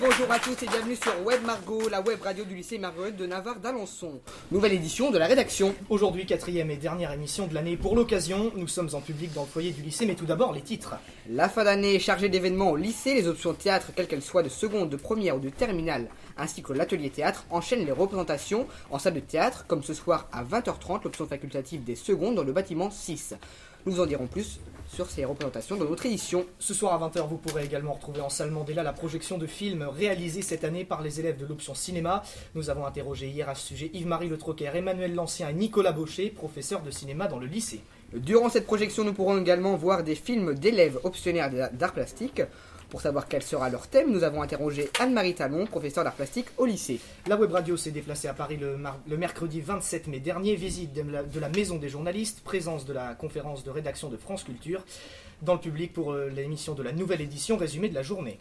bonjour à tous et bienvenue sur Web Margot, la web radio du lycée Marguerite de Navarre d'Alençon. Nouvelle édition de la rédaction. Aujourd'hui, quatrième et dernière émission de l'année. Pour l'occasion, nous sommes en public dans le foyer du lycée, mais tout d'abord les titres. La fin d'année est chargée d'événements au lycée, les options théâtre, quelles qu'elles soient de seconde, de première ou de terminale, ainsi que l'atelier théâtre, enchaînent les représentations en salle de théâtre, comme ce soir à 20h30, l'option facultative des secondes dans le bâtiment 6. Nous vous en dirons plus sur ces représentations dans notre édition. Ce soir à 20h, vous pourrez également retrouver en salle Mandela la projection de films réalisés cette année par les élèves de l'option cinéma. Nous avons interrogé hier à ce sujet Yves-Marie Le Troquer, Emmanuel Lancien et Nicolas Baucher, professeurs de cinéma dans le lycée. Durant cette projection, nous pourrons également voir des films d'élèves optionnaires d'art plastique. Pour savoir quel sera leur thème, nous avons interrogé Anne-Marie Talon, professeure d'art plastique au lycée. La web radio s'est déplacée à Paris le, mercredi 27 mai dernier, visite de la, de la maison des journalistes, présence de la conférence de rédaction de France Culture dans le public pour euh, l'émission de la nouvelle édition résumée de la journée.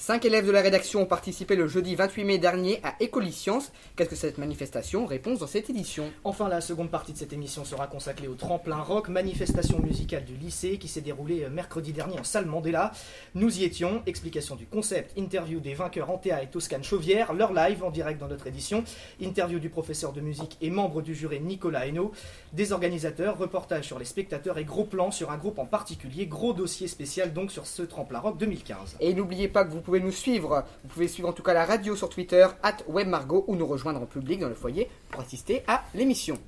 Cinq élèves de la rédaction ont participé le jeudi 28 mai dernier à Écolisciences. Qu'est-ce que cette manifestation Réponse dans cette édition? Enfin, la seconde partie de cette émission sera consacrée au tremplin rock, manifestation musicale du lycée qui s'est déroulée euh, mercredi dernier en salle Mandela. Nous y étions, explication du concept, interview des vainqueurs Antea et Toscane Chauvière, leur live en direct dans notre édition, interview du professeur de musique et membre du jury Nicolas Hainaut, des organisateurs, reportage sur les spectateurs et gros plans sur un groupe en particulier, gros dossier spécial donc sur ce tremplin rock 2015. Et n'oubliez pas que vous pouvez nous suivre. Vous pouvez suivre en tout cas la radio sur Twitter, at WebMargot, ou nous rejoindre en public dans le foyer pour assister à l'émission.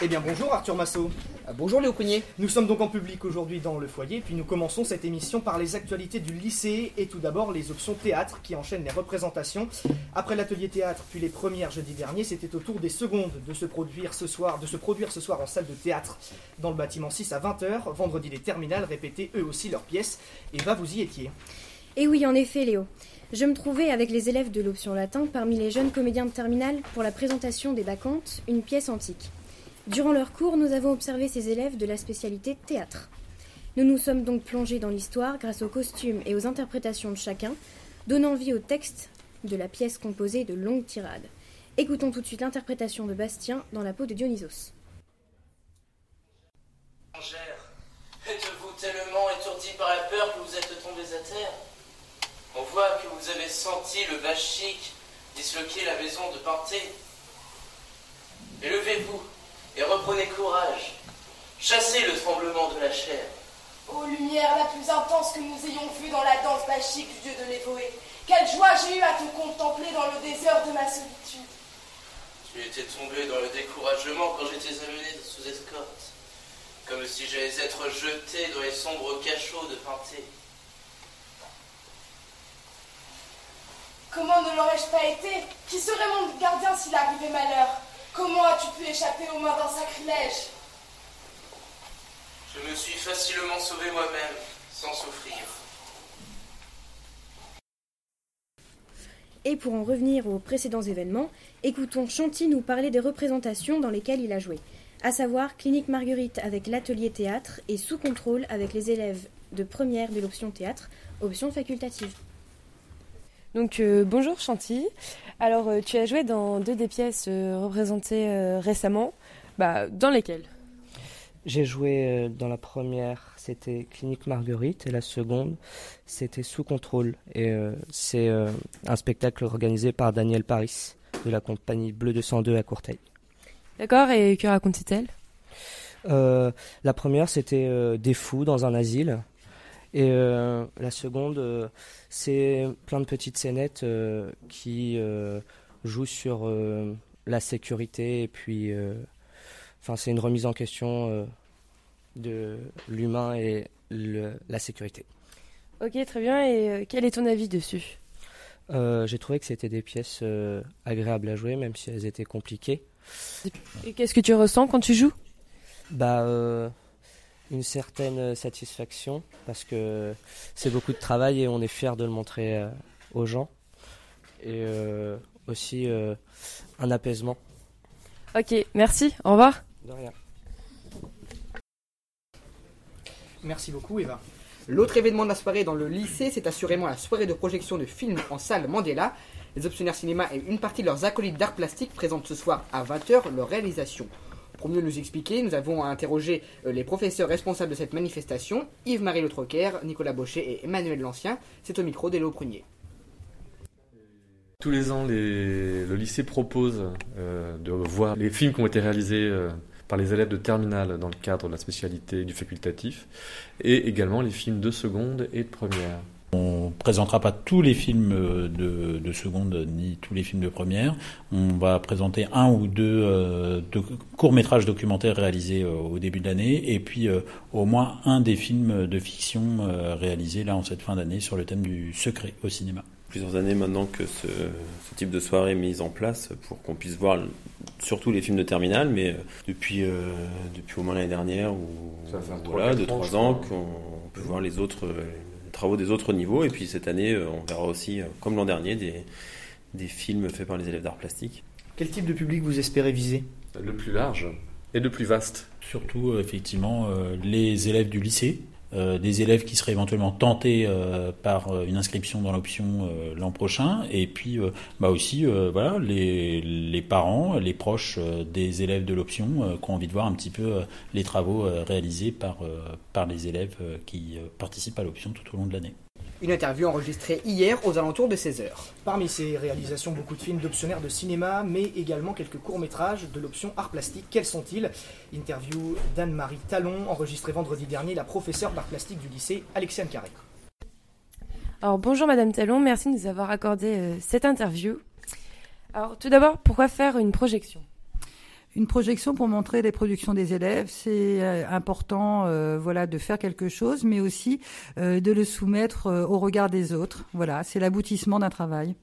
Eh bien bonjour Arthur Massot. Euh, Bonjour Léo Cognier. Nous sommes donc en public aujourd'hui dans le foyer, puis nous commençons cette émission par les actualités du lycée et tout d'abord les options théâtre qui enchaînent les représentations. Après l'atelier théâtre puis les premières jeudi dernier, c'était au tour des secondes de se produire ce soir, de se produire ce soir en salle de théâtre dans le bâtiment 6 à 20h. Vendredi les terminales répétaient eux aussi leurs pièces et va vous y étiez. Et oui, en effet, Léo. Je me trouvais avec les élèves de l'option latin parmi les jeunes comédiens de terminale pour la présentation des Bacchantes, une pièce antique. Durant leur cours, nous avons observé ces élèves de la spécialité théâtre. Nous nous sommes donc plongés dans l'histoire grâce aux costumes et aux interprétations de chacun, donnant vie au texte de la pièce composée de longues tirades. Écoutons tout de suite l'interprétation de Bastien dans la peau de Dionysos. Êtes-vous tellement étourdi par la peur que vous êtes tombés à terre? On voit que vous avez senti le bas chic disloquer la maison de Panthée. Élevez-vous et reprenez courage. Chassez le tremblement de la chair. Ô lumière la plus intense que nous ayons vue dans la danse bachique du dieu de l'Évoé, quelle joie j'ai eu à te contempler dans le désert de ma solitude. Tu étais tombé dans le découragement quand j'étais amené sous escorte, comme si j'allais être jeté dans les sombres cachots de Panthée. Comment ne l'aurais-je pas été? Qui serait mon gardien s'il arrivait malheur? Comment as-tu pu échapper aux mains d'un sacrilège? Je me suis facilement sauvé moi-même, sans souffrir. Et pour en revenir aux précédents événements, écoutons Chanty nous parler des représentations dans lesquelles il a joué, à savoir Clinique Marguerite avec l'atelier théâtre et Sous contrôle avec les élèves de première de l'option théâtre, option facultative. Donc euh, bonjour Chanty. Alors euh, tu as joué dans deux des pièces euh, représentées récemment. Bah, dans lesquelles? J'ai joué dans la première, c'était Clinique Marguerite, et la seconde, c'était Sous contrôle. Et c'est un spectacle organisé par Daniel Paris de la compagnie Bleu 202 à Courteil. D'accord, et que racontait-elle la première, c'était Des fous dans un asile. Et euh, la seconde, euh, c'est plein de petites scénettes euh, qui jouent sur la sécurité et puis, enfin, c'est une remise en question euh, de l'humain et le- la sécurité. Ok, très bien. Et euh, quel est ton avis dessus? Euh, J'ai trouvé que c'était des pièces agréables à jouer, même si elles étaient compliquées. Et qu'est-ce que tu ressens quand tu joues? Bah, une certaine satisfaction parce que c'est beaucoup de travail et on est fier de le montrer euh, aux gens. Et euh, aussi euh, un apaisement. Ok, merci, au revoir. De rien. Merci beaucoup Eva. L'autre événement de la soirée dans le lycée, c'est assurément la soirée de projection de films en salle Mandela. Les optionnaires cinéma et une partie de leurs acolytes d'art plastique présentent ce soir à 20h leur réalisation. Pour mieux nous expliquer, nous avons interrogé euh, les professeurs responsables de cette manifestation, Yves-Marie Le Troquer, Nicolas Baucher et Emmanuel Lancien. C'est au micro d'Elo Prunier. Tous les ans, le lycée propose euh, de voir les films qui ont été réalisés euh, par les élèves de terminale dans le cadre de la spécialité du facultatif, et également les films de seconde et de première. On présentera pas tous les films euh, de, de seconde ni tous les films de première. On va présenter un ou deux, euh, deux courts-métrages documentaires réalisés euh, au début de l'année et puis euh, au moins un des films de fiction euh, réalisés là en cette fin d'année sur le thème du secret au cinéma. plusieurs années maintenant que ce, ce type de soirée est mise en place pour qu'on puisse voir surtout les films de terminale, mais depuis, euh, depuis au moins l'année dernière ou voilà, quatre deux ans, qu'on peut voir les autres euh, travaux des autres niveaux et puis cette année euh, on verra aussi euh, comme l'an dernier des, des films faits par les élèves d'art plastique. Quel type de public vous espérez viser? Le plus large et le plus vaste. Surtout euh, effectivement les élèves du lycée, euh, des élèves qui seraient éventuellement tentés euh, par euh, une inscription dans l'option l'an prochain, et puis bah aussi voilà les, les parents, les proches des élèves de l'option qui ont envie de voir un petit peu les travaux réalisés par par les élèves qui participent à l'option tout au long de l'année. Une interview enregistrée hier aux alentours de 16h. Parmi ces réalisations, beaucoup de films d'optionnaires de cinéma, mais également quelques courts-métrages de l'option art plastique. Quels sont-ils? Interview d'Anne-Marie Talon, enregistrée vendredi dernier, la professeure d'art plastique du lycée, Alexiane Carré. Alors bonjour Madame Talon, merci de nous avoir accordé euh, cette interview. Alors tout d'abord, pourquoi faire une projection? Une projection pour montrer les productions des élèves, c'est euh, important, euh, voilà, de faire quelque chose, mais aussi euh, de le soumettre au regard des autres. Voilà, c'est l'aboutissement d'un travail.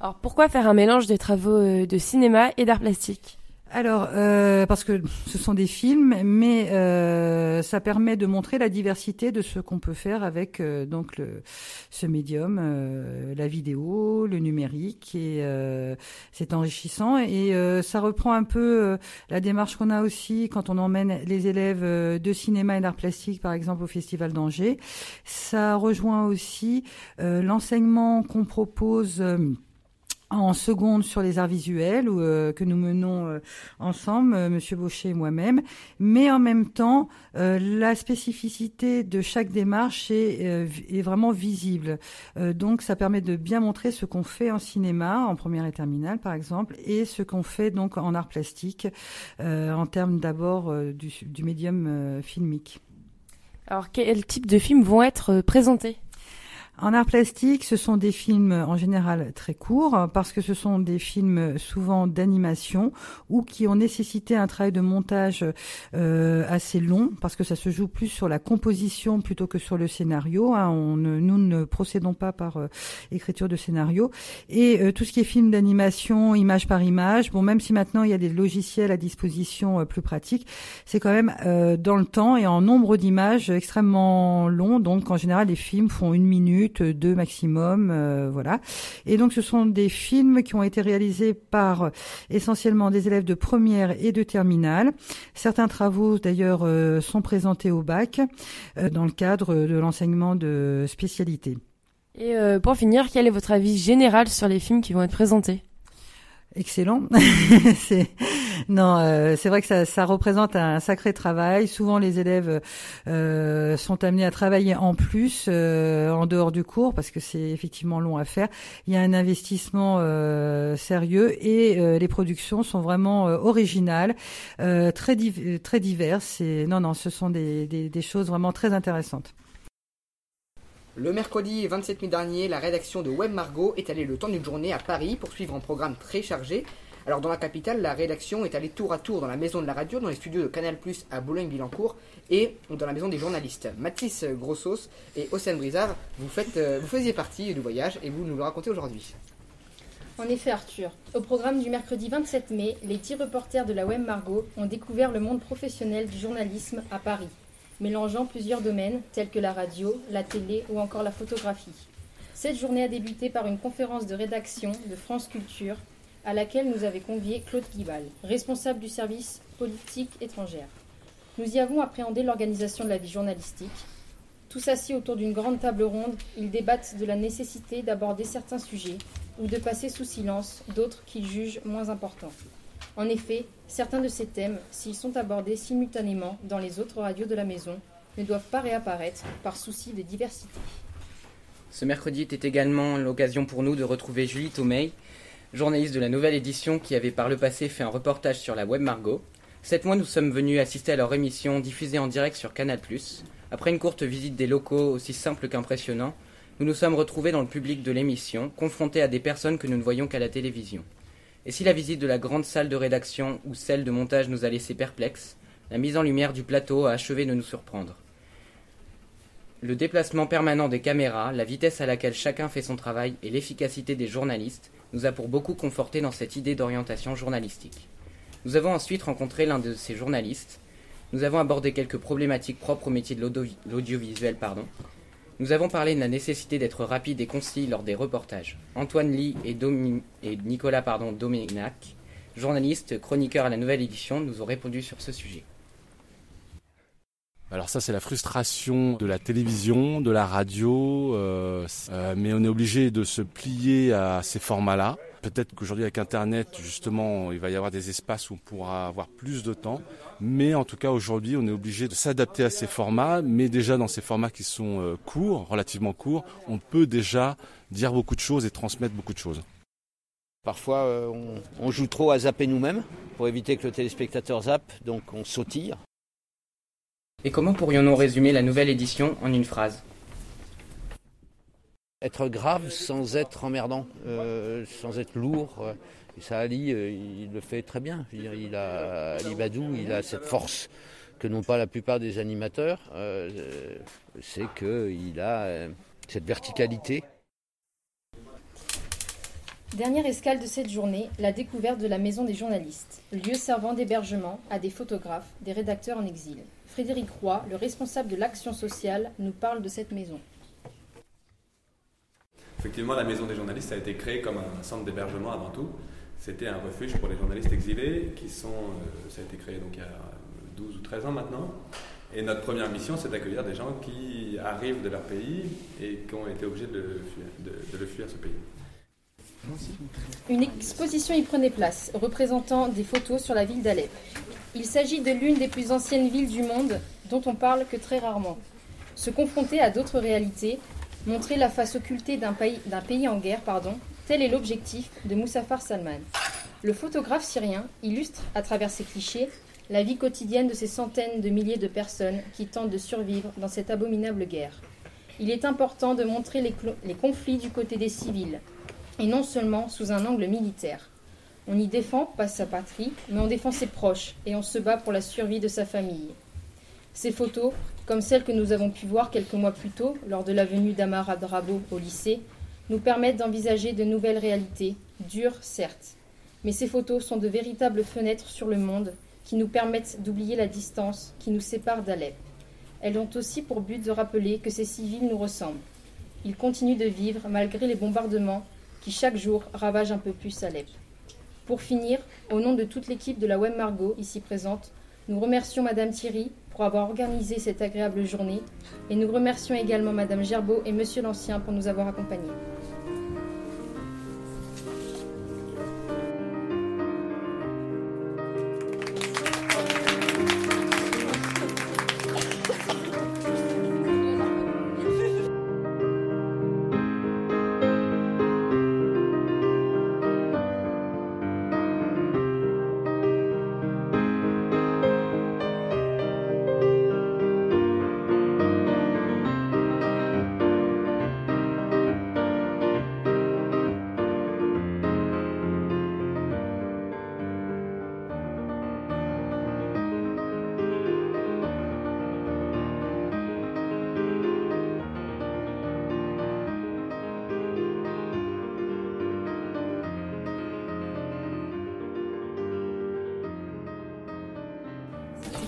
Alors pourquoi faire un mélange des travaux de cinéma et d'art plastique? Alors, euh, parce que ce sont des films, mais euh, ça permet de montrer la diversité de ce qu'on peut faire avec euh, donc le, ce médium, euh, la vidéo, le numérique, et euh, c'est enrichissant. Et euh, ça reprend un peu la démarche qu'on a aussi quand on emmène les élèves de cinéma et d'art plastique, par exemple, au Festival d'Angers. Ça rejoint aussi l'enseignement qu'on propose. En seconde sur les arts visuels euh, que nous menons euh, ensemble, euh, Monsieur Baucher et moi-même, mais en même temps, la spécificité de chaque démarche est, vraiment visible. Donc, ça permet de bien montrer ce qu'on fait en cinéma, en première et terminale par exemple, et ce qu'on fait donc en art plastique, en termes d'abord du, du médium filmique. Alors quel type de films vont être présentés? En art plastique, ce sont des films en général très courts parce que ce sont des films souvent d'animation ou qui ont nécessité un travail de montage euh, assez long parce que ça se joue plus sur la composition plutôt que sur le scénario. hein. On ne- nous ne procédons pas par euh, écriture de scénario et euh, tout ce qui est film d'animation, image par image. Bon, même si maintenant il y a des logiciels à disposition euh, plus pratiques, c'est quand même euh, dans le temps et en nombre d'images extrêmement long. Donc en général, les films font une minute, deux maximum, euh, voilà. Et donc ce sont des films qui ont été réalisés par euh, essentiellement des élèves de première et de terminale. Certains travaux d'ailleurs euh, sont présentés au bac dans le cadre de l'enseignement de spécialité. Et pour finir, quel est votre avis général sur les films qui vont être présentés? Excellent. c'est non, euh, c'est vrai que ça, représente un sacré travail. Souvent, les élèves euh, sont amenés à travailler en plus euh, en dehors du cours parce que c'est effectivement long à faire. Il y a un investissement sérieux et les productions sont vraiment originales, très très diverses. Et non, non, ce sont des choses vraiment très intéressantes. Le mercredi 27 mai dernier, la rédaction de Web Margot est allée le temps d'une journée à Paris pour suivre un programme très chargé. Alors dans la capitale, la rédaction est allée tour à tour dans la maison de la radio, dans les studios de Canal+, à Boulogne-Billancourt et dans la maison des journalistes. Mathis Grossos et Océane Brizard, vous, faites, euh, vous faisiez partie du voyage et vous nous le racontez aujourd'hui. En effet, Arthur, au programme du mercredi 27 mai, les 10 reporters de la Web Margot ont découvert le monde professionnel du journalisme à Paris, mélangeant plusieurs domaines tels que la radio, la télé ou encore la photographie. Cette journée a débuté par une conférence de rédaction de France Culture à laquelle nous avait convié Claude Guibal, responsable du service politique étrangère. Nous y avons appréhendé l'organisation de la vie journalistique. Tous assis autour d'une grande table ronde, ils débattent de la nécessité d'aborder certains sujets ou de passer sous silence d'autres qu'ils jugent moins importants. En effet, certains de ces thèmes, s'ils sont abordés simultanément dans les autres radios de la maison, ne doivent pas réapparaître par souci de diversité. Ce mercredi était également l'occasion pour nous de retrouver Julie Tomei, journaliste de la nouvelle édition qui avait par le passé fait un reportage sur la web Margot. Cette mois, nous sommes venus assister à leur émission diffusée en direct sur Canal+. Après une courte visite des locaux aussi simple qu'impressionnant, nous nous sommes retrouvés dans le public de l'émission, confrontés à des personnes que nous ne voyions qu'à la télévision. Et si la visite de la grande salle de rédaction ou celle de montage nous a laissé perplexes, la mise en lumière du plateau a achevé de nous surprendre. Le déplacement permanent des caméras, la vitesse à laquelle chacun fait son travail et l'efficacité des journalistes nous a pour beaucoup conforté dans cette idée d'orientation journalistique. Nous avons ensuite rencontré l'un de ces journalistes. Nous avons abordé quelques problématiques propres au métier de l'audiovisuel. Pardon. Nous avons parlé de la nécessité d'être rapide et concis lors des reportages. Antoine Lee et, Nicolas Dominac, journalistes, chroniqueurs à la nouvelle édition, nous ont répondu sur ce sujet. Alors ça c'est la frustration de la télévision, de la radio, euh, euh, mais on est obligé de se plier à ces formats-là. Peut-être qu'aujourd'hui avec Internet, justement, il va y avoir des espaces où on pourra avoir plus de temps. Mais en tout cas, aujourd'hui, on est obligé de s'adapter à ces formats. Mais déjà, dans ces formats qui sont euh, courts, relativement courts, on peut déjà dire beaucoup de choses et transmettre beaucoup de choses. Parfois, on, on joue trop à zapper nous-mêmes pour éviter que le téléspectateur zappe, donc on sautille. Et comment pourrions-nous résumer la nouvelle édition en une phrase? Être grave sans être emmerdant, euh, sans être lourd. Euh, et ça, Ali, euh, il le fait très bien. il a, Ali Badou, il a cette force que n'ont pas la plupart des animateurs. C'est qu'il a cette verticalité. Dernière escale de cette journée, la découverte de la Maison des journalistes, lieu servant d'hébergement à des photographes, des rédacteurs en exil. Frédéric Roy, le responsable de l'action sociale, nous parle de cette maison. Effectivement, la Maison des journalistes a été créée comme un centre d'hébergement avant tout. C'était un refuge pour les journalistes exilés qui sont. Euh, ça a été créé donc il y a 12 ou 13 ans maintenant. Et notre première mission, c'est d'accueillir des gens qui arrivent de leur pays et qui ont été obligés de de le fuir ce pays. Une exposition y prenait place, représentant des photos sur la ville d'Alep. Il s'agit de l'une des plus anciennes villes du monde, dont on parle que très rarement. Se confronter à d'autres réalités, montrer la face occultée d'un pays, en guerre, pardon, tel est l'objectif de Moussafar Salman. Le photographe syrien illustre, à travers ses clichés, la vie quotidienne de ces centaines de milliers de personnes qui tentent de survivre dans cette abominable guerre. Il est important de montrer les, les conflits du côté des civils, et non seulement sous un angle militaire. On y défend pas sa patrie, mais on défend ses proches et on se bat pour la survie de sa famille. Ces photos, comme celles que nous avons pu voir quelques mois plus tôt lors de la venue d'Amar Adrabo au lycée, nous permettent d'envisager de nouvelles réalités, dures certes. Mais ces photos sont de véritables fenêtres sur le monde qui nous permettent d'oublier la distance qui nous sépare d'Alep. Elles ont aussi pour but de rappeler que ces civils nous ressemblent. Ils continuent de vivre malgré les bombardements qui chaque jour ravagent un peu plus Alep. Pour finir, au nom de toute l'équipe de la Web Margot ici présente, nous remercions Madame Thierry pour avoir organisé cette agréable journée et nous remercions également Madame Gerbeau et Monsieur l'Ancien pour nous avoir accompagnés.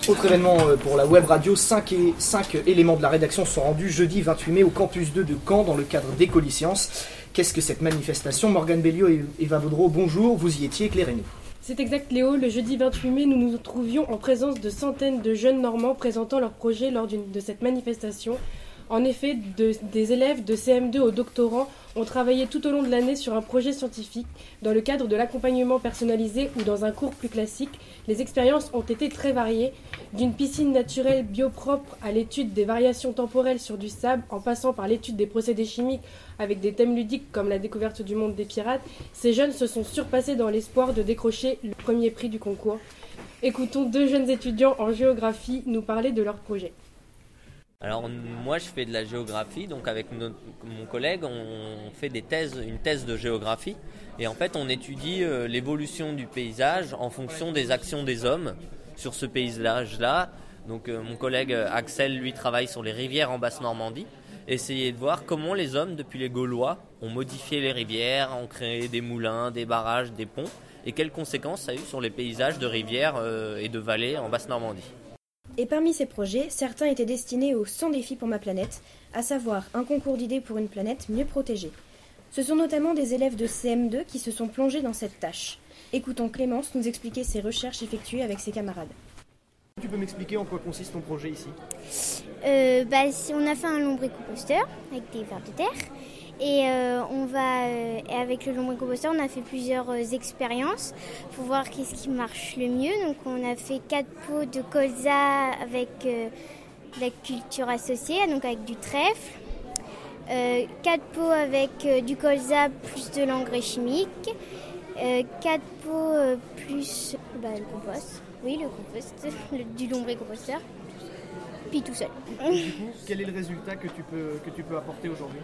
Autre événement euh, pour la web radio, 5, et, 5 éléments de la rédaction sont rendus jeudi 28 mai au campus 2 de Caen dans le cadre d'Écolisciences. Qu'est-ce que cette manifestation? Morgane Belliot et Eva Vaudreau, bonjour, vous y étiez, éclairez-nous. C'est exact Léo, le jeudi 28 mai, nous nous trouvions en présence de centaines de jeunes Normands présentant leurs projets lors de cette manifestation. En effet, des élèves de CM2 aux doctorants ont travaillé tout au long de l'année sur un projet scientifique. Dans le cadre de l'accompagnement personnalisé ou dans un cours plus classique, les expériences ont été très variées, d'une piscine naturelle biopropre à l'étude des variations temporelles sur du sable, en passant par l'étude des procédés chimiques avec des thèmes ludiques comme la découverte du monde des pirates. Ces jeunes se sont surpassés dans l'espoir de décrocher le premier prix du concours. Écoutons deux jeunes étudiants en géographie nous parler de leur projet. Alors moi je fais de la géographie, donc avec mon collègue on fait des thèses, une thèse de géographie et en fait on étudie euh, l'évolution du paysage en fonction des actions des hommes sur ce paysage-là. Donc euh, mon collègue Axel lui travaille sur les rivières en Basse-Normandie, essayer de voir comment les hommes depuis les Gaulois ont modifié les rivières, ont créé des moulins, des barrages, des ponts et quelles conséquences ça a eu sur les paysages de rivières euh, et de vallées en Basse-Normandie. Et parmi ces projets, certains étaient destinés au 100 défis pour ma planète, à savoir un concours d'idées pour une planète mieux protégée. Ce sont notamment des élèves de CM2 qui se sont plongés dans cette tâche. Écoutons Clémence nous expliquer ses recherches effectuées avec ses camarades. Tu peux m'expliquer en quoi consiste ton projet ici? Euh, bah, On a fait un lombricomposteur avec des vers de terre et euh, on va, euh, avec le lombricomposteur, on a fait plusieurs euh, expériences pour voir qu'est-ce qui marche le mieux. Donc on a fait quatre pots de colza avec la culture associée, donc avec du trèfle. quatre pots avec du colza plus de l'engrais chimique. quatre pots plus bah, le compost. Oui, le compost, du lombricomposteur. Puis tout seul. Du coup, quel est le résultat que tu peux, que tu peux apporter aujourd'hui?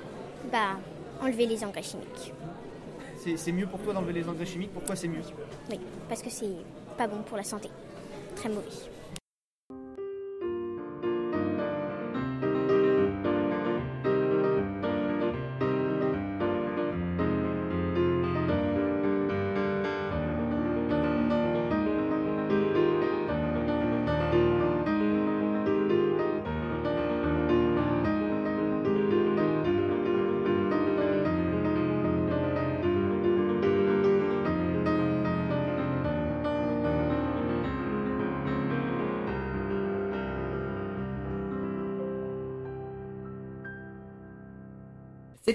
Bah, enlever les engrais chimiques. C'est mieux pour toi d'enlever les engrais chimiques? Pourquoi c'est mieux? Oui, parce que c'est pas bon pour la santé. Très mauvais.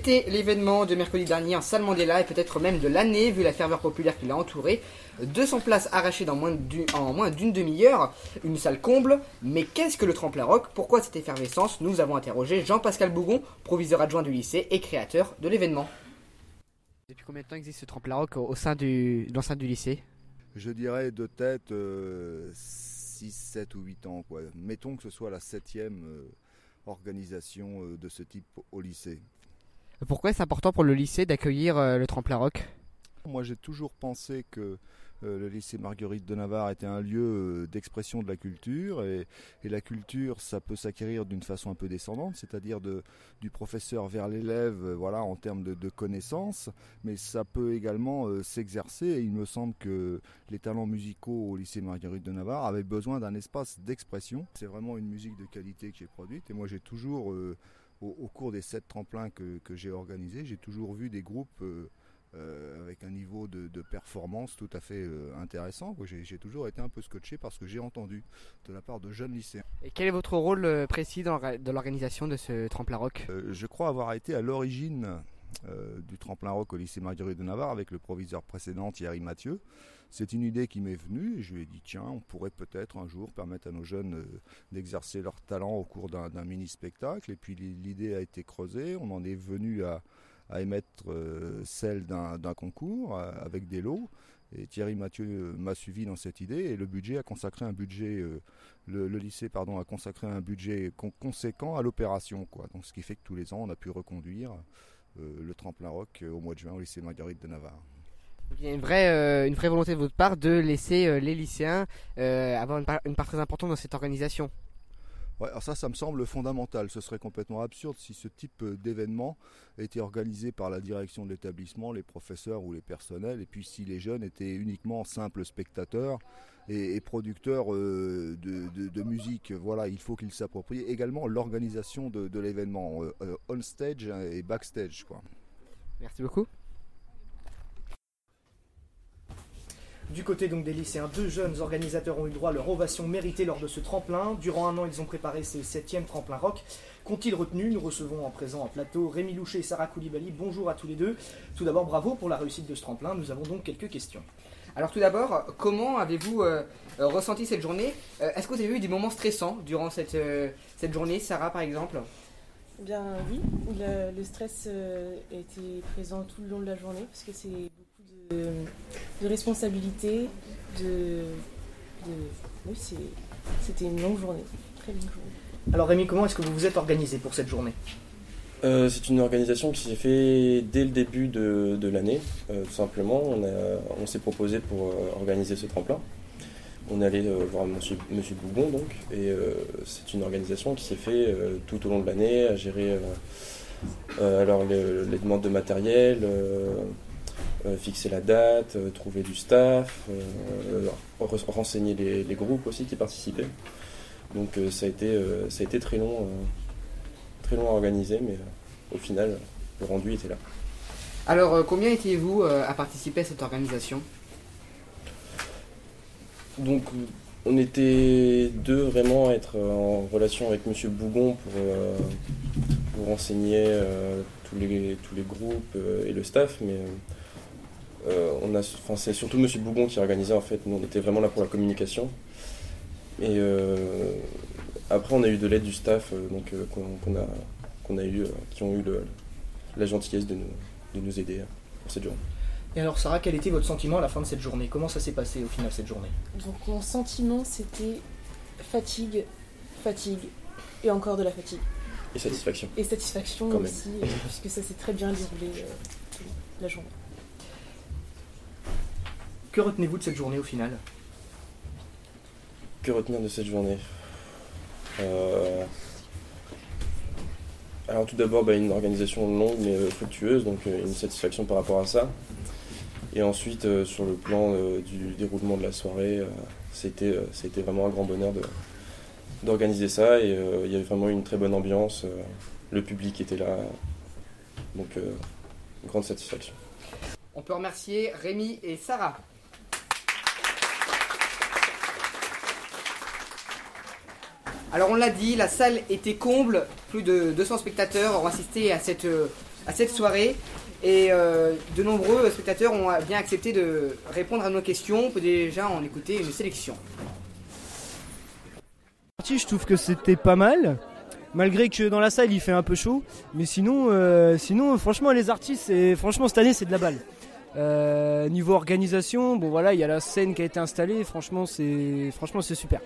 C'était l'événement de mercredi dernier en salle Mandela et peut-être même de l'année vu la ferveur populaire qui l'a entouré. 200 places arrachées en moins d'une demi-heure, une salle comble. Mais qu'est-ce que le tremplin rock? Pourquoi cette effervescence? Nous avons interrogé Jean-Pascal Bougon, proviseur adjoint du lycée et créateur de l'événement. Depuis combien de temps existe ce tremplin rock au sein du, l'enceinte du lycée? Je dirais de tête 6, 7 ou 8 ans. Quoi. Mettons que ce soit la septième euh, organisation euh, de ce type au lycée. Pourquoi est-ce important pour le lycée d'accueillir euh, le tremplin rock? Moi j'ai toujours pensé que euh, le lycée Marguerite de Navarre était un lieu euh, d'expression de la culture et, la culture ça peut s'acquérir d'une façon un peu descendante, c'est-à-dire du professeur vers l'élève voilà, en termes de, connaissances, mais ça peut également s'exercer et il me semble que les talents musicaux au lycée Marguerite de Navarre avaient besoin d'un espace d'expression. C'est vraiment une musique de qualité que j'ai produite et moi j'ai toujours au, cours des sept tremplins que, j'ai organisés, j'ai toujours vu des groupes euh, euh, avec un niveau de, performance tout à fait euh, intéressant. J'ai toujours été un peu scotché parce que j'ai entendu de la part de jeunes lycéens. Et quel est votre rôle précis dans, l'organisation de ce tremplin rock? Je crois avoir été à l'origine du tremplin rock au lycée Marguerite de Navarre avec le proviseur précédent Thierry Mathieu. C'est une idée qui m'est venue et je lui ai dit tiens, on pourrait peut-être un jour permettre à nos jeunes euh, d'exercer leur talent au cours d'un mini-spectacle. Et puis l'idée a été creusée, on en est venu à, émettre euh, celle d'un concours euh, avec des lots. Et Thierry Mathieu m'a suivi dans cette idée et le budget a consacré un budget, lycée pardon a consacré un budget conséquent à l'opération. Donc ce qui fait que tous les ans on a pu reconduire le tremplin rock au mois de juin au lycée Marguerite de Navarre. Il y a une vraie, euh, une vraie volonté de votre part de laisser euh, les lycéens euh, avoir une part, très importante dans cette organisation. Ouais, alors ça, ça me semble fondamental. Ce serait complètement absurde si ce type d'événement était organisé par la direction de l'établissement, les professeurs ou les personnels, et puis si les jeunes étaient uniquement simples spectateurs et, producteurs de, musique. Voilà, il faut qu'ils s'approprient également l'organisation de, l'événement, on stage et backstage. Quoi. Merci beaucoup. Du côté donc des lycéens, deux jeunes organisateurs ont eu droit à leur ovation méritée lors de ce tremplin. Durant un an, ils ont préparé ce septième tremplin rock. Qu'ont-ils retenu Nous recevons en présent en plateau Rémi Loucher et Sarah Koulibaly. Bonjour à tous les deux. Tout d'abord, bravo pour la réussite de ce tremplin. Nous avons donc quelques questions. Alors tout d'abord, comment avez-vous euh, euh, ressenti cette journée? Euh, Est-ce que vous avez eu des moments stressants durant cette, euh, cette journée, Sarah par exemple? Eh Bien oui, le, le stress euh, a été présent tout le long de la journée parce que c'est de, de responsabilités, de, de- oui c'est- c'était une longue journée, très longue journée. Alors Rémi, comment est-ce que vous vous êtes organisé pour cette journée? Euh, c'est une organisation qui s'est faite dès le début de, de l'année, euh, tout simplement. On, a- on s'est proposé pour euh, organiser ce tremplin. On est allé euh, voir monsieur, monsieur Bougon, donc, et euh, c'est une organisation qui s'est faite euh, tout au long de l'année, à gérer euh, euh, alors les, les demandes de matériel, fixer la date, euh, trouver du staff, euh, re- renseigner les, les groupes aussi qui participaient. Donc euh, ça, a été, euh, ça a été très long. euh, très long à organiser, mais euh, au final, le rendu était là. Alors euh, combien étiez-vous euh, à participer à cette organisation? Donc, euh, on était deux vraiment à être euh, en relation avec Monsieur Bougon pour, euh, pour renseigner euh, tous, les, tous les groupes euh, et le staff, mais euh, euh, on a, enfin, c'est surtout Monsieur Bougon qui organisait en fait. Nous, on était vraiment là pour la communication. Et euh, après, on a eu de l'aide du staff euh, donc, euh, qu'on a, qu'on a eu, euh, qui ont eu le- la gentillesse de nous, de nous aider euh, pour cette journée. Et alors Sarah, quel était votre sentiment à la fin de cette journée? Comment ça s'est passé au final cette journée? Donc mon sentiment c'était fatigue, fatigue et encore de la fatigue. Et satisfaction. Et satisfaction Quand aussi, euh, puisque ça s'est très bien déroulé euh, la journée. Que retenez-vous de cette journée au final? Que retenir de cette journée? Euh, Alors tout d'abord, bah, une organisation longue mais euh, fructueuse, donc euh, une satisfaction par rapport à ça. Et ensuite, euh, sur le plan euh, du déroulement de la soirée, euh, c'était euh, c'était vraiment un grand bonheur de- d'organiser ça. Et euh, il y avait vraiment une très bonne ambiance. euh, le public était là. Donc, euh, une grande satisfaction. On peut remercier Rémi et Sarah. Alors on l'a dit, la salle était comble, plus de 200 spectateurs ont assisté à cette, à cette soirée et euh, de nombreux spectateurs ont euh, bien accepté de répondre à nos questions. On peut déjà en écouter une sélection. je trouve que c'était pas mal. Malgré que dans la salle il fait un peu chaud, mais sinon, euh, sinon franchement les artistes, c'est- franchement cette année c'est de la balle. Niveau organisation, bon voilà, il y a la scène qui a été installée, franchement c'est, franchement c'est super.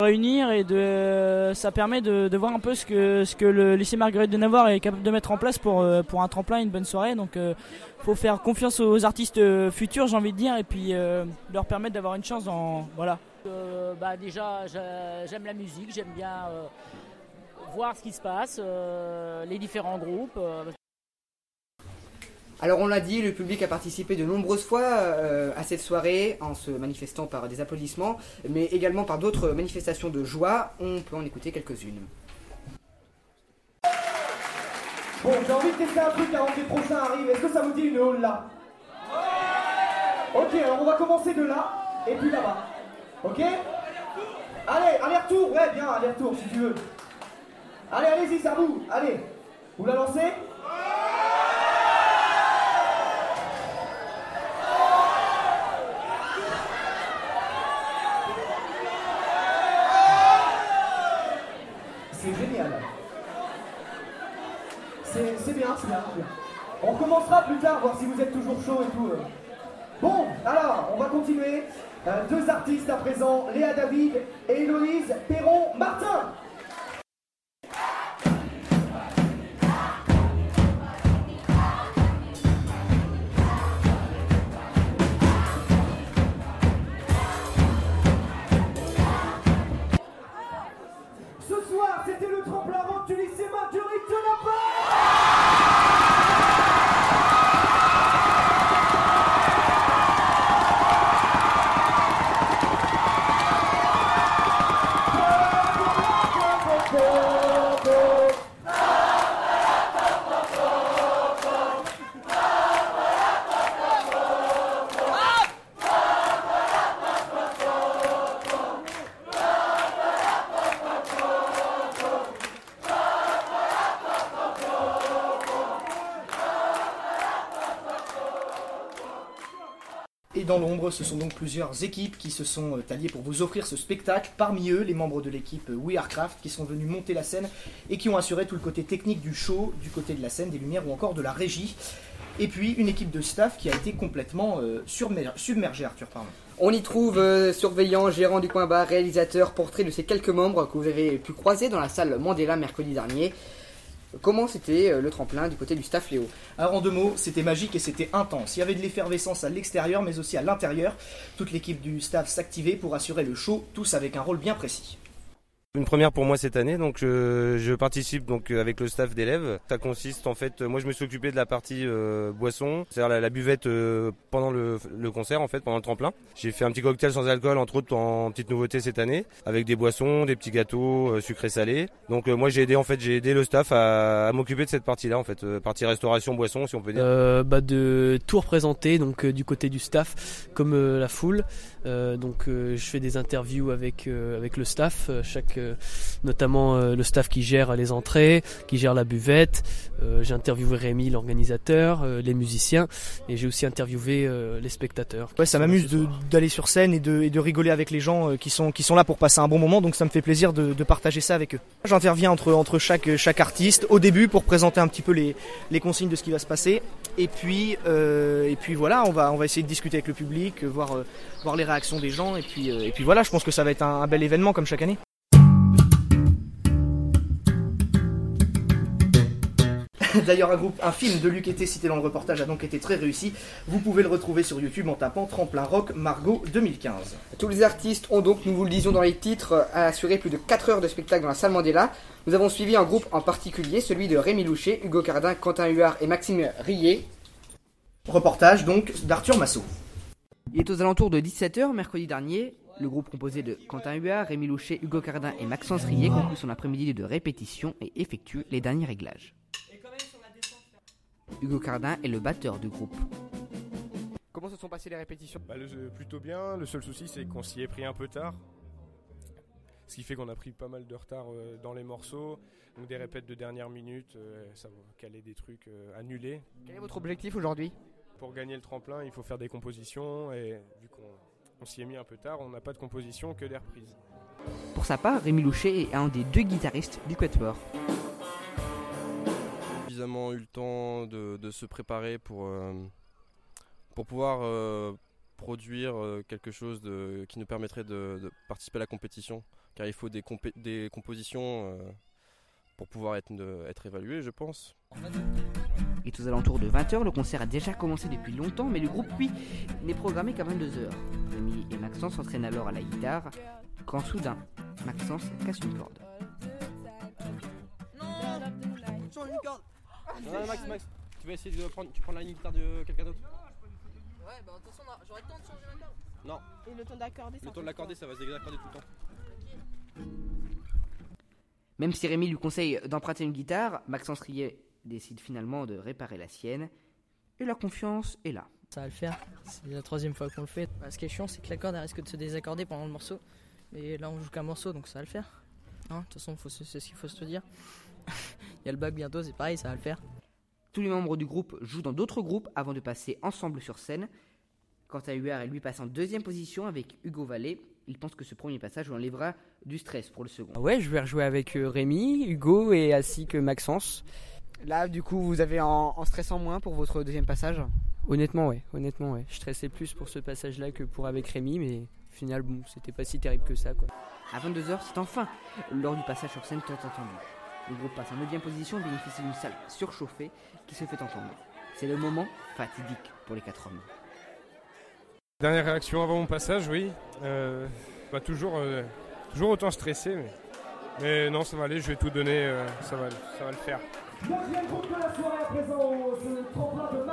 Réunir et de ça permet de, voir un peu ce que ce que le lycée Marguerite de Navarre est capable de mettre en place pour euh, pour un tremplin une bonne soirée donc euh, faut faire confiance aux artistes euh, futurs j'ai envie de dire et puis euh, leur permettre d'avoir une chance en voilà Euh, bah déjà, j'a- j'aime la musique, j'aime bien euh, voir ce qui se passe, euh, les différents groupes. Alors on l'a dit, le public a participé de nombreuses fois euh, à cette soirée en se manifestant par des applaudissements, mais également par d'autres manifestations de joie. On peut en écouter quelques-unes. Bon, j'ai envie de tester un truc avant que les prochains arrivent. Est-ce que ça vous dit une hall là Ok, alors on va commencer de là et puis là-bas. Ok? Allez, aller-retour, ouais, bien, aller-retour si tu veux. Allez, allez-y, ça vous, allez. Vous la lancez génial. On commencera plus tard, voir si vous êtes toujours chaud et tout. euh. Bon, alors, on va continuer. Euh, deux artistes à présent, Léa David et Héloïse Perron-Martin. Ce sont donc plusieurs équipes qui se sont euh, alliées pour vous offrir ce spectacle. Parmi eux, les membres de l'équipe We Are qui sont venus monter la scène et qui ont assuré tout le côté technique du show, du côté de la scène, des lumières ou encore de la régie. Et puis une équipe de staff qui a été complètement euh, submergée, Arthur. Pardon. On y trouve euh, surveillant, gérant du coin bar, réalisateur, portrait de ces quelques membres que vous avez pu croiser dans la salle Mandela mercredi dernier. Comment c'était euh, le tremplin du côté du staff Léo Alors en deux mots, c'était magique et c'était intense. Il y avait de l'effervescence à l'extérieur mais aussi à l'intérieur. Toute l'équipe du staff s'activait pour assurer le show, tous avec un rôle bien précis. Une première pour moi cette année, donc je, je participe donc euh, avec le staff d'élèves. Ça consiste en fait, euh, moi je me suis occupé de la partie euh, boisson, c'est-à-dire la, buvette euh, pendant le, concert en fait, pendant le tremplin. J'ai fait un petit cocktail sans alcool entre autres en petite nouveauté cette année, avec des boissons, des petits gâteaux euh, sucrés salés. Donc euh, moi j'ai aidé en fait, j'ai aidé le staff à, à m'occuper de cette partie-là en fait, euh, partie restauration boisson si on peut dire. Euh, bah, de tout représenter donc euh, du côté du staff comme euh, la foule Euh, donc euh, je fais des interviews avec euh, avec le staff euh, chaque euh, notamment euh, le staff qui gère les entrées qui gère la buvette Euh, j'ai interviewé Rémi l'organisateur euh, les musiciens et j'ai aussi interviewé euh, les spectateurs Ouais, ça m'amuse d'aller sur scène et de, et de rigoler avec les gens euh, qui sont, qui sont là pour passer un bon moment, donc ça me fait plaisir de, de partager ça avec eux. J'interviens entre, entre chaque, chaque artiste au début pour présenter un petit peu les, les consignes de ce qui va se passer, et puis, euh, et puis voilà, on va, on va essayer de discuter avec le public, euh, voir, euh, voir les réactions des gens, et puis, euh, et puis voilà, je pense que ça va être un, un bel événement comme chaque année. D'ailleurs, un, groupe, un film de Luc était cité dans le reportage a donc été très réussi. Vous pouvez le retrouver sur YouTube en tapant Tremplin Rock Margot 2015. Tous les artistes ont donc, nous vous le disions dans les titres, assuré plus de 4 heures de spectacle dans la salle Mandela. Nous avons suivi un groupe en particulier, celui de Rémi Loucher, Hugo Cardin, Quentin Huard et Maxime Rillet. Reportage donc d'Arthur Massot. Il est aux alentours de 17h mercredi dernier. Le groupe composé de Quentin Huard, Rémi Loucher, Hugo Cardin et Maxence Rillet conclut son après-midi de répétition et effectue les derniers réglages. Hugo Cardin est le batteur du groupe. Comment se sont passées les répétitions? Bah, le- plutôt bien. Le seul souci, c'est qu'on s'y est pris un peu tard. Ce qui fait qu'on a pris pas mal de retard euh, dans les morceaux. Donc des répètes de dernière minute, euh, ça va caler des trucs euh, annulés. Quel est votre objectif aujourd'hui? Pour gagner le tremplin, il faut faire des compositions. Et vu qu'on on s'y est mis un peu tard, on n'a pas de composition que des reprises. Pour sa part, Rémi Loucher est un des deux guitaristes du Quatuor. Suffisamment eu le temps de, se préparer pour, euh, pour pouvoir euh, produire euh, quelque chose qui nous permettrait de, participer à la compétition. Car il faut des, compositions pour pouvoir être, évalué, je pense. Il est aux alentours de 20h, le concert a déjà commencé depuis longtemps, mais le groupe, lui, n'est programmé qu'à 22h. Rémi et Maxence s'entraînent alors à la guitare, quand soudain, Maxence casse une corde. Max, Max, tu vas essayer de prendre, tu prends la guitare de quelqu'un d'autre Ouais, bah de toute façon, j'aurais le temps de changer maintenant. Non. Et le temps d'accorder, Le temps de l'accorder, ça va se désaccorder tout le temps. Même si Rémi lui conseille d'emprunter une guitare, Maxence Riet décide finalement de réparer la sienne, et la confiance est là. Ça va le faire, c'est la troisième fois qu'on le fait. Bah, ce qui est chiant, c'est que la corde elle risque de se désaccorder pendant le morceau. Mais là, on joue qu'un morceau, donc ça va le faire. Hein, De toute façon, c'est ce qu'il faut se dire. Il y a le bac bientôt, c'est pareil, ça va le faire. Tous les membres du groupe jouent dans d'autres groupes avant de passer ensemble sur scène. Quant à Huard, elle lui passe en deuxième position avec Hugo Vallée. Il pense que ce premier passage lui enlèvera du stress pour le second. Ouais, je vais rejouer avec euh, Rémi, Hugo et ainsi que Maxence. Là, du coup, vous avez en, en stressant moins pour votre deuxième passage? Honnêtement, ouais, honnêtement, ouais. Je stressais plus pour ce passage-là que pour avec Rémi, mais au final, bon, c'était pas si terrible que ça, quoi. À 22h, c'est enfin lors du passage sur scène tant attendu. Le groupe passe en 9 position et bénéficie d'une salle surchauffée qui se fait entendre. C'est le moment fatidique pour les quatre hommes. Dernière réaction avant mon passage, oui. Euh, bah, toujours, euh, toujours autant stressé, mais, mais non, ça va aller, je vais tout donner, euh, ça, va, ça va le faire. Deuxième groupe de la soirée à présent, c'est le tremplin de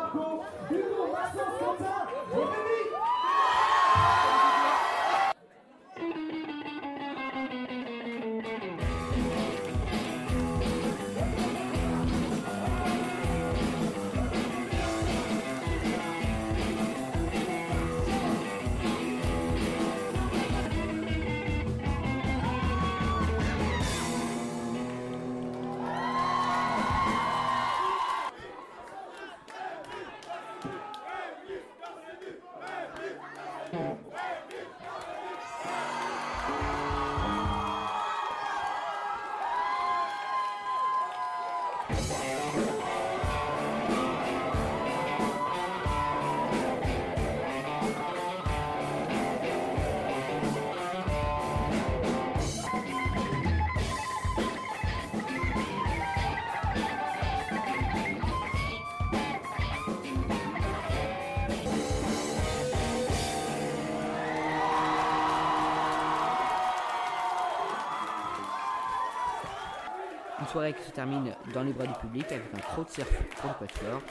soirée qui se termine dans les bras du public avec un trop de surf pour le quatuor.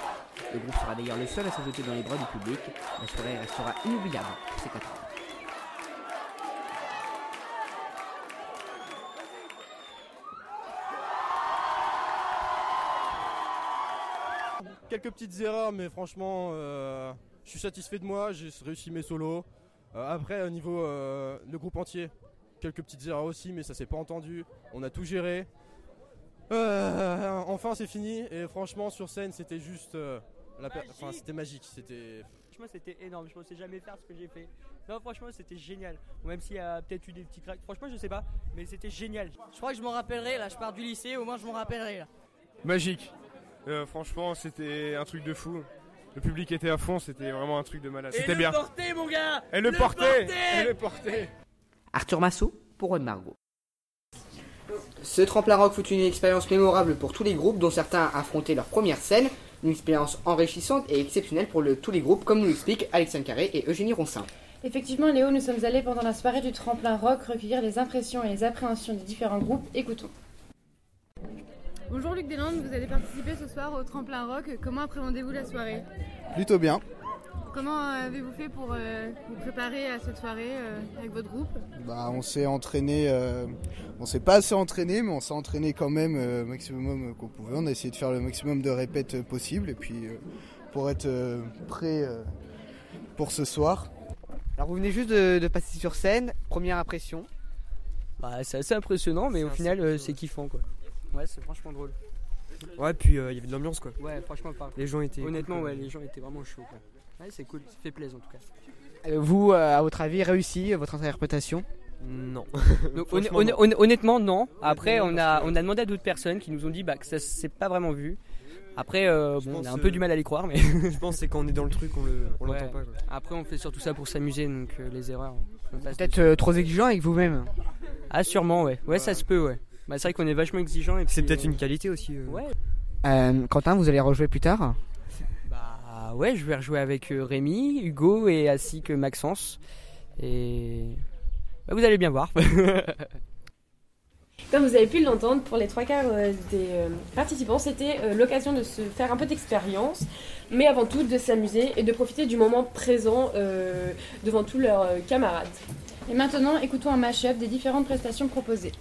Le groupe sera d'ailleurs le seul à s'ajouter dans les bras du public. La soirée restera inoubliable pour ces quatre ans. Quelques petites erreurs, mais franchement, euh, je suis satisfait de moi. J'ai réussi mes solos. Euh, après, au niveau euh, le groupe entier, quelques petites erreurs aussi, mais ça s'est pas entendu. On a tout géré. Euh, enfin, c'est fini. Et franchement, sur scène, c'était juste, euh, la per- enfin, c'était magique. C'était. Franchement, c'était énorme. Je pensais jamais faire ce que j'ai fait. Non, franchement, c'était génial. Bon, même s'il y a peut-être eu des petits cracks. Franchement, je sais pas, mais c'était génial. Je crois que je m'en rappellerai là, je pars du lycée, au moins je m'en rappellerai là. Magique. Euh, franchement, c'était un truc de fou. Le public était à fond, c'était vraiment un truc de malade. C'était bien. portait mon gars Elle le, portait Elle le portait Arthur Massot pour Rod Margot. Ce tremplin rock fut une expérience mémorable pour tous les groupes dont certains affrontaient leur première scène. Une expérience enrichissante et exceptionnelle pour le- tous les groupes comme nous l'expliquent Alexandre Carré et Eugénie Roncin. Effectivement, Léo, nous sommes allés pendant la soirée du tremplin rock recueillir les impressions et les appréhensions des différents groupes. Écoutons. Bonjour Luc Deslandes, vous allez participer ce soir au tremplin rock. Comment appréhendez-vous la soirée? Plutôt bien. Comment euh, avez-vous fait pour euh, vous préparer à cette soirée euh, avec votre groupe? Bah, on s'est entraîné, euh, on s'est pas assez entraîné, mais on s'est entraîné quand même euh, maximum euh, qu'on pouvait. On a essayé de faire le maximum de répètes euh, possible et puis euh, pour être euh, prêt euh, pour ce soir. Alors vous venez juste de, de passer sur scène, première impression. Bah, c'est assez impressionnant, mais au final, euh, c'est kiffant quoi. Ouais, c'est franchement drôle. Ouais, puis euh, il y avait de l'ambiance quoi. Ouais, franchement, pas. Les gens étaient. Honnêtement, cool, ouais, les gens étaient vraiment chauds quoi. Ouais, c'est cool, ça fait plaisir en tout cas. Euh, vous, euh, à votre avis, réussi votre interprétation? Non. Donc, Franchement, honn- non. honn- honnêtement, non. Après, on a, on a demandé à d'autres personnes qui nous ont dit bah, que ça s'est pas vraiment vu. Après, euh, bon, on a un peu euh, du mal à les croire, mais. Je pense que c'est quand on est dans le truc, on le- on Ouais. l'entend pas. quoi. Après, on fait surtout ça pour s'amuser, donc euh, les erreurs. Peut-être euh, trop exigeant avec vous-même. Ah, sûrement, ouais. Ouais, ça se peut, ouais. Bah, c'est vrai qu'on est vachement exigeant. et C'est peut-être euh, une qualité aussi. euh. Ouais. Euh, Quentin, vous allez rejouer plus tard? Bah, ouais, je vais rejouer avec euh, Rémi, Hugo et ainsi que Maxence. Et. bah, vous allez bien voir. Comme vous avez pu l'entendre, pour les trois quarts euh, des euh, participants, c'était euh, l'occasion de se faire un peu d'expérience, mais avant tout de s'amuser et de profiter du moment présent euh, devant tous leurs euh, camarades. Et maintenant, écoutons un mash-up des différentes prestations proposées.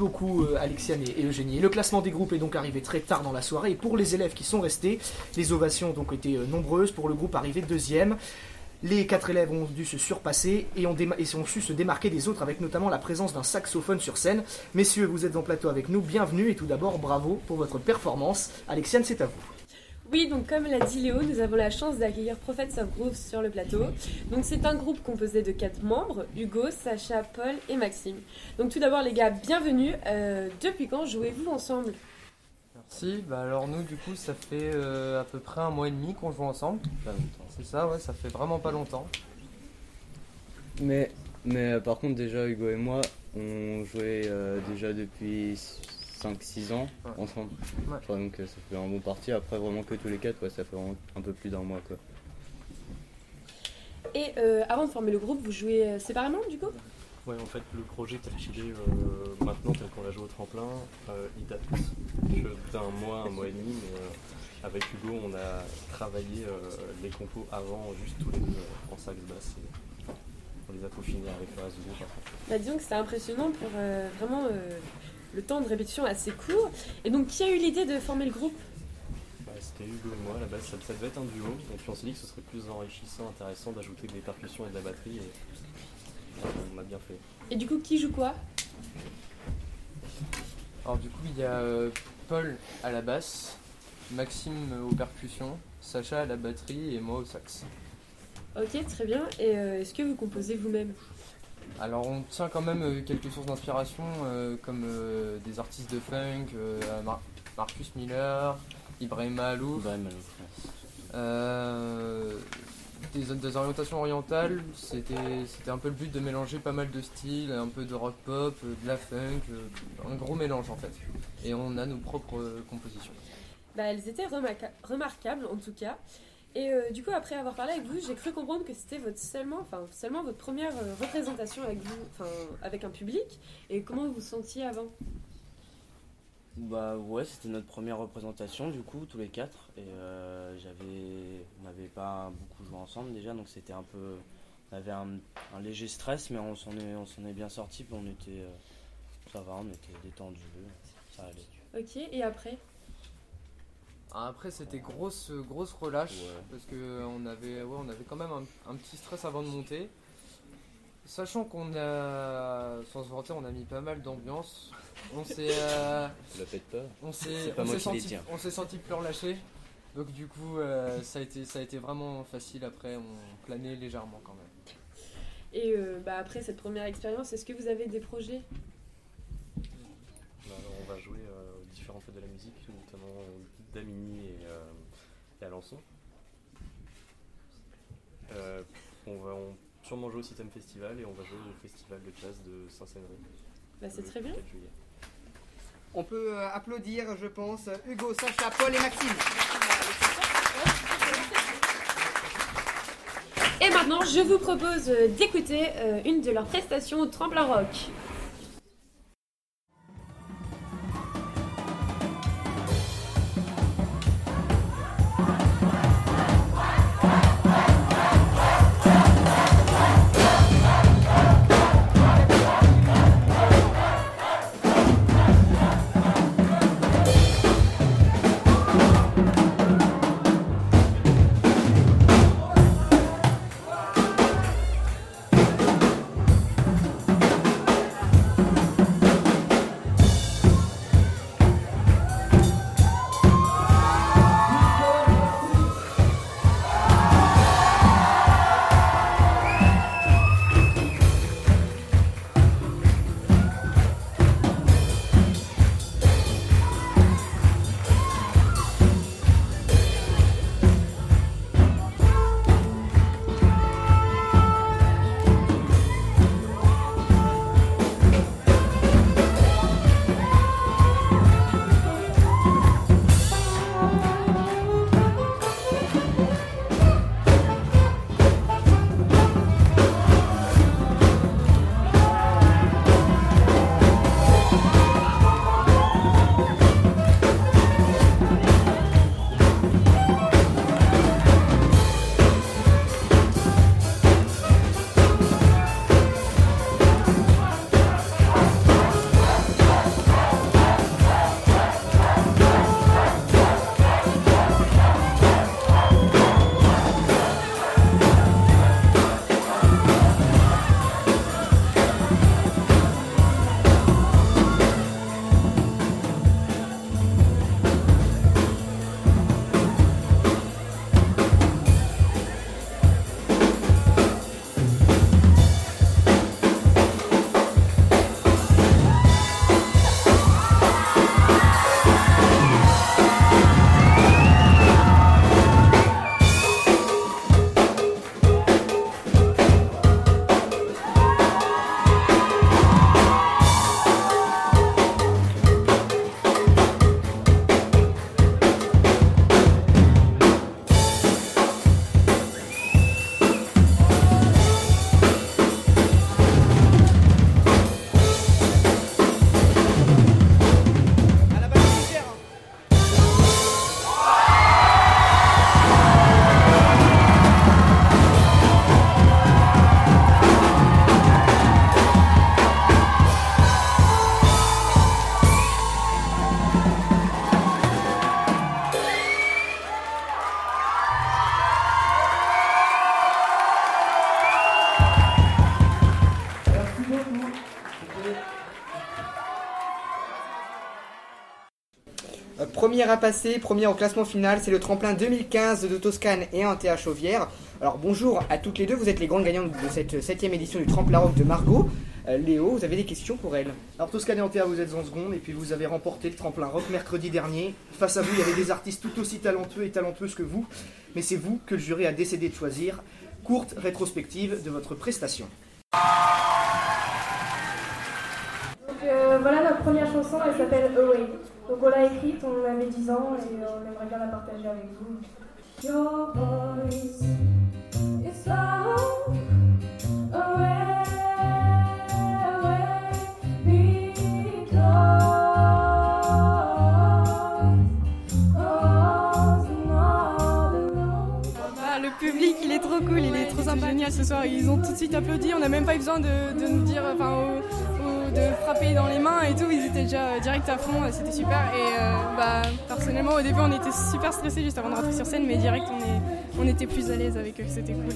Beaucoup euh, Alexiane et, Eugénie. Le classement des groupes est donc arrivé très tard dans la soirée. Et pour les élèves qui sont restés, les ovations ont donc été euh, nombreuses. Pour le groupe arrivé deuxième, les quatre élèves ont dû se surpasser et ont, et ont su se démarquer des autres avec notamment la présence d'un saxophone sur scène. Messieurs, vous êtes en plateau avec nous, bienvenue et tout d'abord bravo pour votre performance. Alexiane, c'est à vous. Oui, donc comme l'a dit Léo, nous avons la chance d'accueillir Prophets of Groove sur le plateau. Donc c'est un groupe composé de quatre membres, Hugo, Sacha, Paul et Maxime. Donc tout d'abord les gars, bienvenue. Euh, depuis quand jouez-vous ensemble? Si, bah alors nous du coup ça fait euh, à peu près un mois et demi qu'on joue ensemble. C'est ça, ouais, ça fait vraiment pas longtemps. Mais, mais euh, par contre, déjà, Hugo et moi, on jouait euh, déjà depuis 5-6 ans ensemble. Enfin, donc euh, ça fait un bon parti. Après, vraiment que tous les quatre, ouais, ça fait vraiment un peu plus d'un mois. Quoi. Et euh, avant de former le groupe, vous jouez euh, séparément du coup? Ouais, en fait, le projet tel qu'il est euh, maintenant, tel qu'on l'a joué au tremplin, euh, il date d'un mois, un mois et demi, mais euh, avec Hugo, on a travaillé euh, les compos avant, juste tous les deux euh, en sax basse. Et on les a peaufinés avec le reste du groupe bah, Disons que c'était impressionnant pour euh, vraiment euh, le temps de répétition assez court. Et donc, qui a eu l'idée de former le groupe? Bah, C'était Hugo et moi, à la base, ça, ça devait être un duo, et puis on s'est dit que ce serait plus enrichissant, intéressant d'ajouter des percussions et de la batterie, et on a bien fait. Et du coup, qui joue quoi? Alors du coup il y a euh, Paul à la basse, Maxime aux percussions, Sacha à la batterie et moi au sax. Ok, très bien. Et euh, est-ce que vous composez vous-même? Alors on tient quand même euh, quelques sources d'inspiration euh, comme euh, des artistes de funk, euh, Mar- Marcus Miller, Ibrahim Alouf, euh, des, des orientations orientales. C'était c'était un peu le but de mélanger pas mal de styles, un peu de rock pop, de la funk, un gros mélange en fait. Et on a nos propres compositions. bah, Elles étaient remarqua- remarquables en tout cas. Et euh, du coup, après avoir parlé avec vous, j'ai cru comprendre que c'était votre seulement, enfin, seulement votre première euh, représentation avec vous, enfin, avec un public. Et comment vous vous sentiez avant? Bah ouais, c'était notre première représentation du coup, tous les quatre. Et euh, j'avais, on n'avait pas beaucoup joué ensemble déjà, donc c'était un peu, on avait un, un léger stress, mais on s'en est, on s'en est bien sorti. Puis on était, ça va, on était détendu, ça allait. Ok, et après? Après c'était grosse grosse relâche parce que on avait ouais, on avait quand même un, un petit stress avant de monter. Sachant qu'on a sans se vanter, on a mis pas mal d'ambiance. On s'est euh, on s'est on senti on s'est senti plus relâché. Donc du coup euh, ça a été ça a été vraiment facile après on planait légèrement quand même. Et euh, bah, après cette première expérience, est-ce que vous avez des projets Bah, alors, on va jouer euh, aux différentes fêtes de la musique, notamment d'Amini et, euh, et Alençon. Euh, on va on- sûrement jouer au Système Festival et on va jouer au Festival de jazz de Saint-Séverin. Bah, c'est très bien. 4 juillet. On peut euh, applaudir, je pense, Hugo, Sacha, Paul et Maxime. Et maintenant, je vous propose d'écouter une de leurs prestations au tremplin rock. Première à passer, première au classement final, c'est le tremplin 2015 de Toscane et Antea Chauvière. Alors bonjour à toutes les deux, vous êtes les grandes gagnantes de cette septième édition du tremplin rock de Margot. Euh, Léo, vous avez des questions pour elle Alors Toscane et Antea, vous êtes en seconde et puis vous avez remporté le tremplin rock mercredi dernier. Face à vous, il y avait des artistes tout aussi talentueux et talentueuses que vous, mais c'est vous que le jury a décidé de choisir. Courte rétrospective de votre prestation. Donc euh, voilà notre première chanson, elle s'appelle Away. Donc on l'a écrite, on avait 10 ans et on aimerait bien la partager avec vous. Your. Ah, le public, il est trop cool, il est trop sympa. génial ce soir. Ils ont tout de suite applaudi. On n'a même pas eu besoin de, de nous dire, enfin, de frapper dans les mains et tout. Ils étaient déjà direct à fond. C'était super. Et euh, bah, personnellement, au début, on était super stressés juste avant de rentrer sur scène, mais direct, on était plus à l'aise avec eux. C'était cool.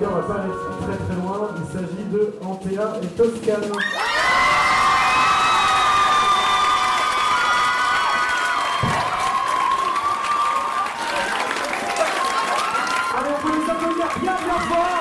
Rappeur va pas rester très très loin, il s'agit de Antea et Toscane. Allez, on peut les applaudir bien bien fort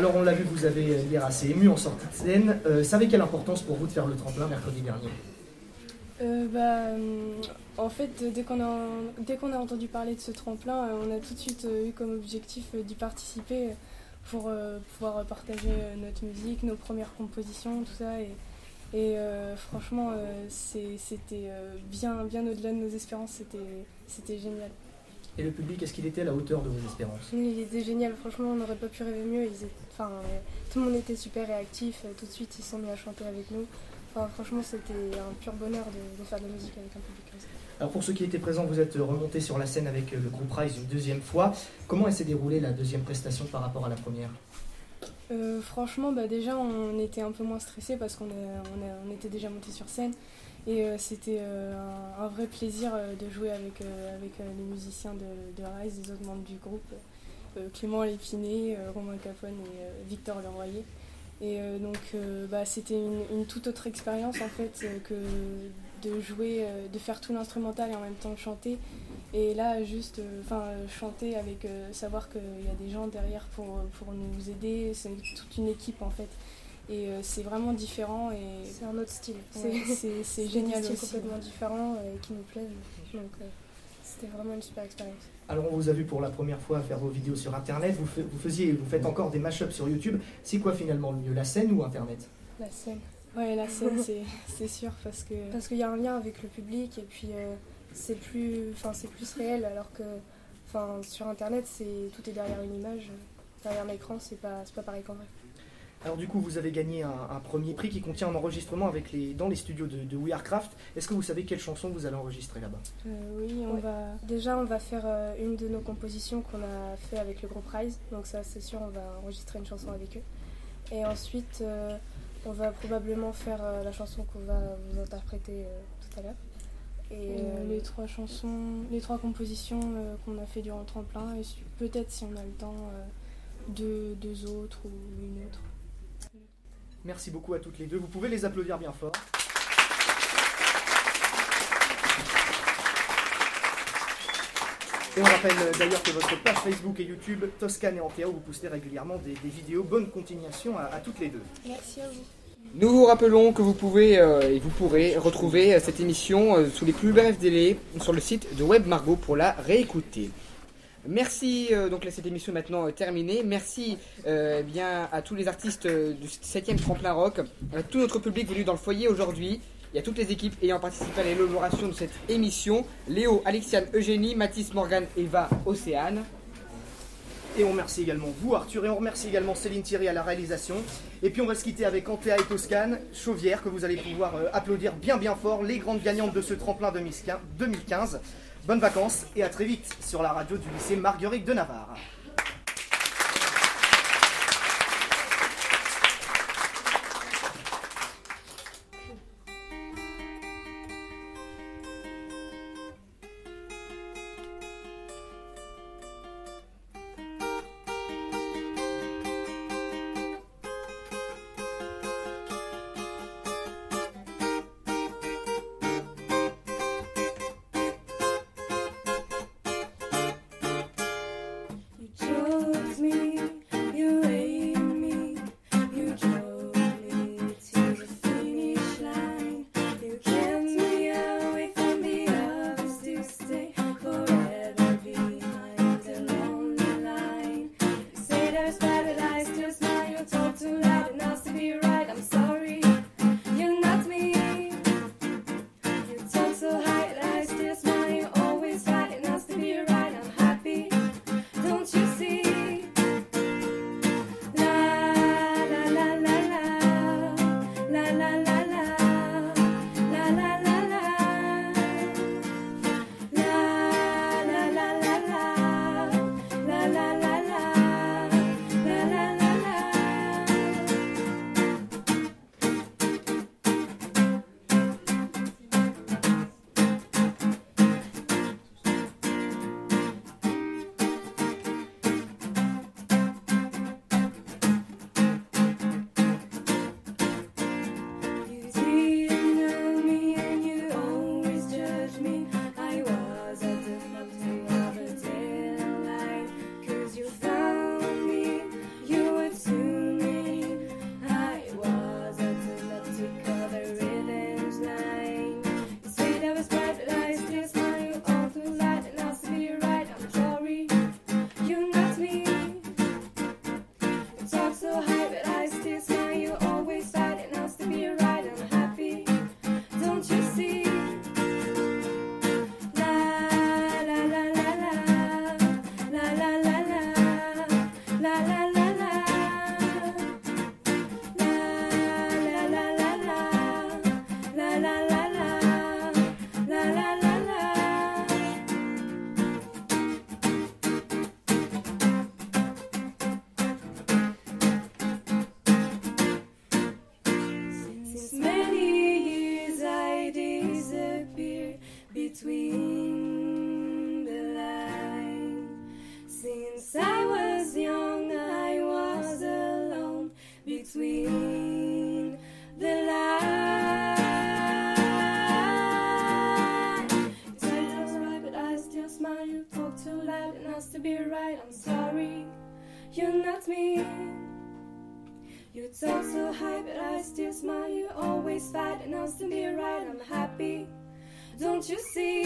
Alors on l'a vu, vous avez euh, l'air assez ému en sortie de scène. Euh, savez quelle importance pour vous de faire le tremplin mercredi dernier Euh, bah, hum, en fait, euh, dès qu'on a, a entendu parler de ce tremplin, euh, on a tout de suite euh, eu comme objectif euh, d'y participer euh, pour euh, pouvoir partager euh, notre musique, nos premières compositions, tout ça. Et, euh, franchement, euh, c'était euh, bien, bien au-delà de nos espérances, c'était génial. Et le public, est-ce qu'il était à la hauteur de vos espérances? Il était génial, franchement, on n'aurait pas pu rêver mieux. Ils étaient- enfin, tout le monde était super réactif, euh, tout de suite ils se sont mis à chanter avec nous. Enfin, franchement, c'était un pur bonheur de, de faire de la musique avec un public comme ça. Alors pour ceux qui étaient présents, vous êtes remonté sur la scène avec euh, le groupe Rise une deuxième fois. Comment elle s'est déroulée la deuxième prestation par rapport à la première? Euh, franchement, bah, déjà, on était un peu moins stressé parce qu'on on on était déjà monté sur scène. Et euh, c'était euh, un, vrai plaisir euh, de jouer avec, les musiciens de, Rise, les autres membres du groupe, Clément Lépiné, Romain Capone et Victor Leroyer. Et donc, bah, c'était une, toute autre expérience en fait que de jouer, de faire tout l'instrumental et en même temps chanter. Et là, juste chanter avec savoir qu'il y a des gens derrière pour, pour nous aider, c'est toute une équipe en fait. Et euh, c'est vraiment différent et C'est un autre style. c'est génial des styles aussi. complètement différents et qui nous plaisent. Donc euh, c'était vraiment une super expérience. Alors on vous a vu pour la première fois faire vos vidéos sur internet, vous, vous faisiez, vous faites encore des mashups sur YouTube. C'est quoi finalement le mieux, la scène ou internet? La scène. Ouais, la scène, c'est c'est sûr parce que. Parce qu'il y a un lien avec le public et puis euh, c'est plus, enfin c'est plus réel alors que, enfin sur internet c'est tout est derrière une image, derrière l'écran c'est pas, c'est pas pareil qu'en vrai. Alors du coup vous avez gagné un, un premier prix qui contient un enregistrement avec les, dans les studios de, de We Are Craft. Est-ce que vous savez quelle chanson vous allez enregistrer là-bas? Euh, oui, on Ouais. va. Déjà on va faire euh, une de nos compositions qu'on a fait avec le groupe Rise, donc ça c'est sûr on va enregistrer une chanson avec eux. Et ensuite euh, on va probablement faire euh, la chanson qu'on va vous interpréter euh, tout à l'heure. Et les trois chansons, les trois compositions euh, qu'on a fait durant le tremplin et peut-être si on a le temps, euh, deux, deux autres ou une autre. Merci beaucoup à toutes les deux. Vous pouvez les applaudir bien fort. Et on rappelle euh, d'ailleurs que votre page Facebook et YouTube, Toscane et Antea, où vous postez régulièrement des, des vidéos. Bonne continuation à, à toutes les deux. Merci à vous. Nous vous rappelons que vous pouvez euh, et vous pourrez retrouver euh, cette émission euh, sous les plus brefs délais sur le site de Web Margot pour la réécouter. Merci, euh, donc là, cette émission est maintenant euh, terminée. Merci euh, bien, à tous les artistes du 7e Tremplin Rock, à tout notre public venu dans le foyer aujourd'hui. Y a toutes les équipes ayant participé à l'élaboration de cette émission. Léo, Alexiane, Eugénie, Mathis, Morgane, Eva, Océane. Et on remercie également vous, Arthur, et on remercie également Céline Thierry à la réalisation. Et puis on va se quitter avec Antea et Toscane, Chauvière, que vous allez pouvoir applaudir bien bien fort, les grandes gagnantes de ce tremplin 2015. Bonnes vacances et à très vite sur la radio du lycée Marguerite de Navarre. Don't you see?